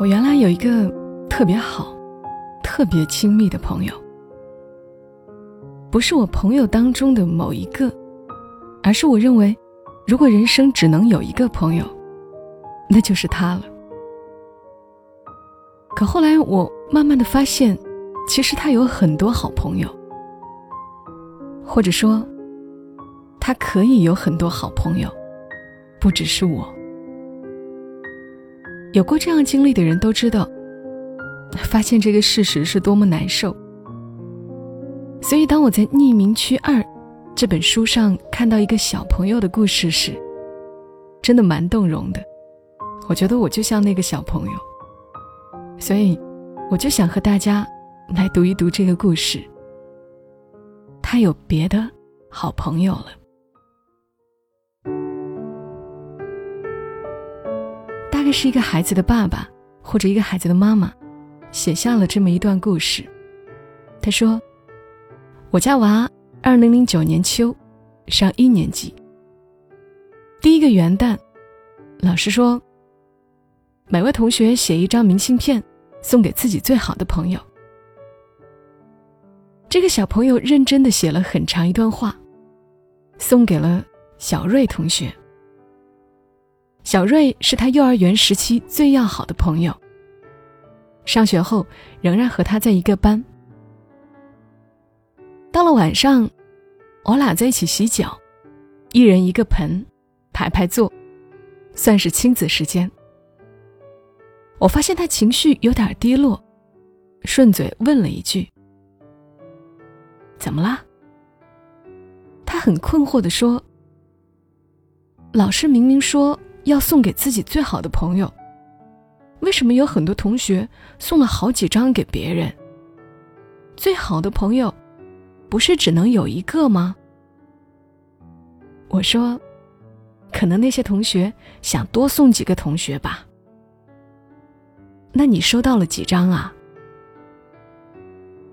我原来有一个特别好、特别亲密的朋友，不是我朋友当中的某一个，而是我认为，如果人生只能有一个朋友，那就是他了。可后来我慢慢的发现，其实他有很多好朋友，或者说，他可以有很多好朋友，不只是我。有过这样经历的人都知道，发现这个事实是多么难受。所以，当我在《匿名区二》这本书上看到一个小朋友的故事时，真的蛮动容的。我觉得我就像那个小朋友，所以我就想和大家来读一读这个故事。他有别的好朋友了。是一个孩子的爸爸，或者一个孩子的妈妈，写下了这么一段故事。他说：“我家娃二零零九年秋，上一年级。第一个元旦，老师说，每位同学写一张明信片，送给自己最好的朋友。这个小朋友认真的写了很长一段话，送给了小瑞同学。”小瑞是他幼儿园时期最要好的朋友。上学后仍然和他在一个班。到了晚上，我俩在一起洗脚，一人一个盆，排排坐，算是亲子时间。我发现他情绪有点低落，顺嘴问了一句：“怎么啦？”他很困惑的说：“老师明明说。”要送给自己最好的朋友，为什么有很多同学送了好几张给别人？最好的朋友，不是只能有一个吗？我说，可能那些同学想多送几个同学吧。那你收到了几张啊？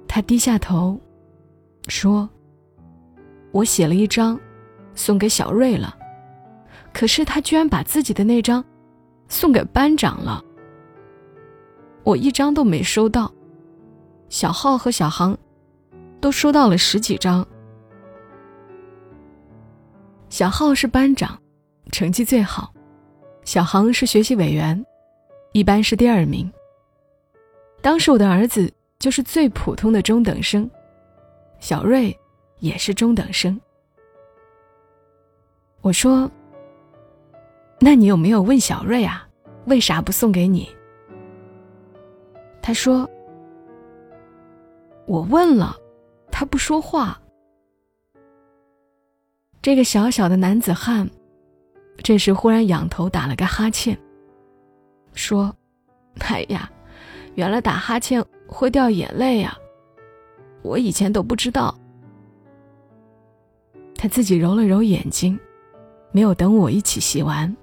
他低下头，说：“我写了一张，送给小瑞了。”可是他居然把自己的那张送给班长了，我一张都没收到。小浩和小航都收到了十几张。小浩是班长，成绩最好；小航是学习委员，一般是第二名。当时我的儿子就是最普通的中等生，小瑞也是中等生。我说。那你有没有问小瑞啊？为啥不送给你？他说：“我问了，他不说话。”这个小小的男子汉，这时忽然仰头打了个哈欠，说：“哎呀，原来打哈欠会掉眼泪呀！我以前都不知道。”他自己揉了揉眼睛，没有等我一起洗完。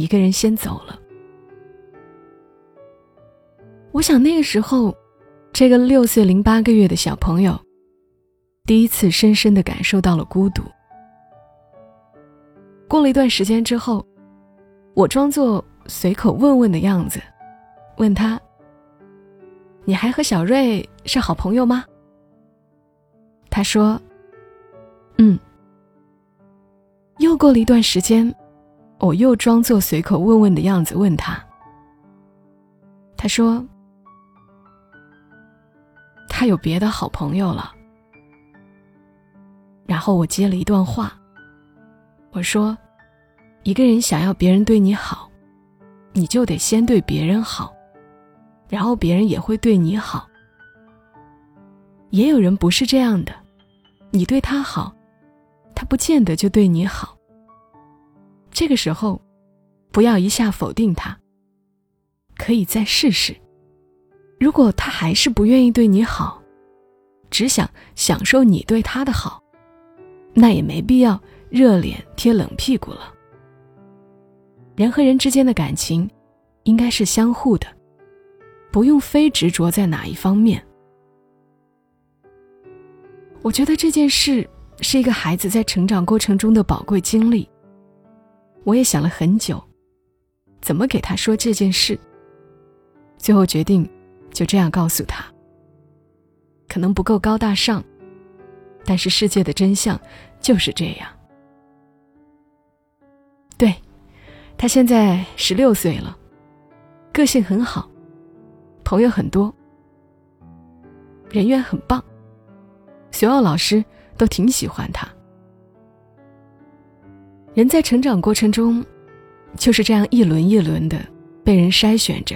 一个人先走了。我想那个时候，这个六岁零八个月的小朋友，第一次深深的感受到了孤独。过了一段时间之后，我装作随口问问的样子，问他：“你还和小瑞是好朋友吗？”他说：“嗯。”又过了一段时间。我又装作随口问问的样子问他，他说：“他有别的好朋友了。”然后我接了一段话，我说：“一个人想要别人对你好，你就得先对别人好，然后别人也会对你好。也有人不是这样的，你对他好，他不见得就对你好。”这个时候，不要一下否定他，可以再试试。如果他还是不愿意对你好，只想享受你对他的好，那也没必要热脸贴冷屁股了。人和人之间的感情，应该是相互的，不用非执着在哪一方面。我觉得这件事是一个孩子在成长过程中的宝贵经历。我也想了很久，怎么给他说这件事。最后决定就这样告诉他。可能不够高大上，但是世界的真相就是这样。对，他现在十六岁了，个性很好，朋友很多，人缘很棒，所有老师都挺喜欢他。人在成长过程中，就是这样一轮一轮的被人筛选着，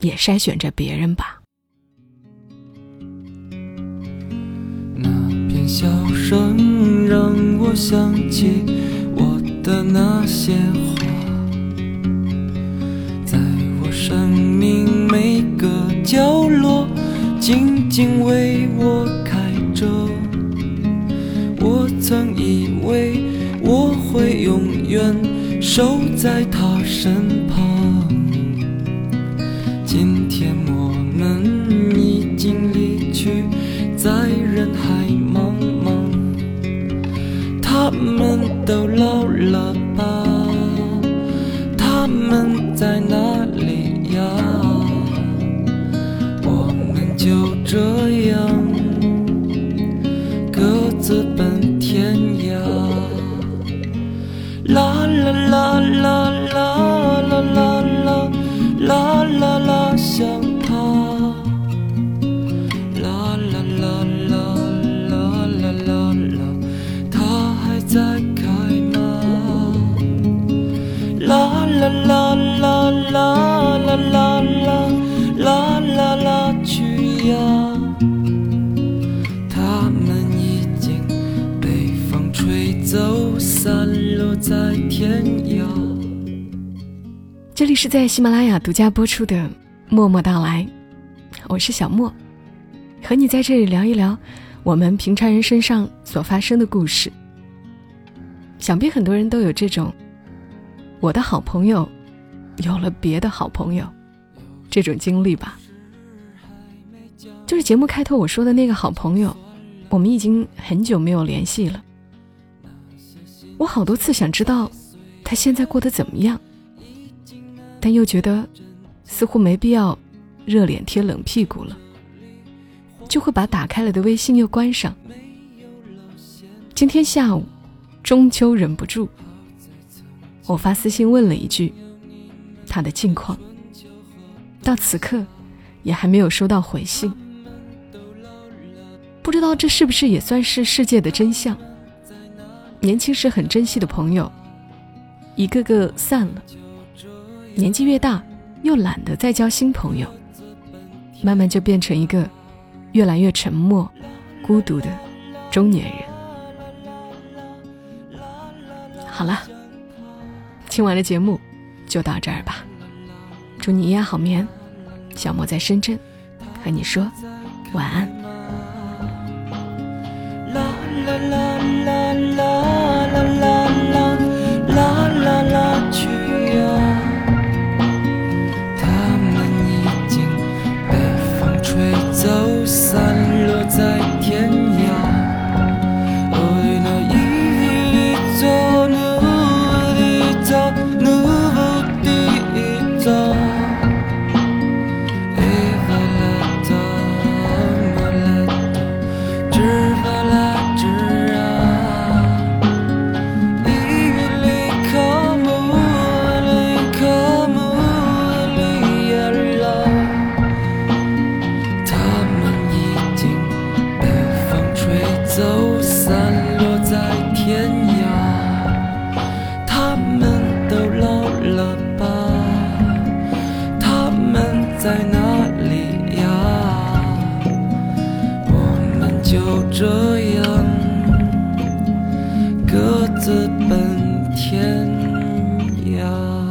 也筛选着别人吧。那片笑声让我想起我的那些花，在我生命每个角落静静为我开着。我曾以为。会永远守在他身旁。今天我们已经离去，在人海茫茫。他们都老了吧？他们在哪里呀？我们就这样在天涯。这里是在喜马拉雅独家播出的《默默到来》，我是小莫，和你在这里聊一聊我们平常人身上所发生的故事。想必很多人都有这种“我的好朋友有了别的好朋友”这种经历吧？就是节目开头我说的那个好朋友，我们已经很久没有联系了。我好多次想知道他现在过得怎么样，但又觉得似乎没必要热脸贴冷屁股了，就会把打开了的微信又关上。今天下午，终究忍不住，我发私信问了一句他的近况，到此刻也还没有收到回信，不知道这是不是也算是世界的真相。年轻时很珍惜的朋友，一个个散了；年纪越大，又懒得再交新朋友，慢慢就变成一个越来越沉默、孤独的中年人。好了，今晚的节目就到这儿吧。祝你一夜好眠，小莫在深圳和你说晚安。自奔天涯。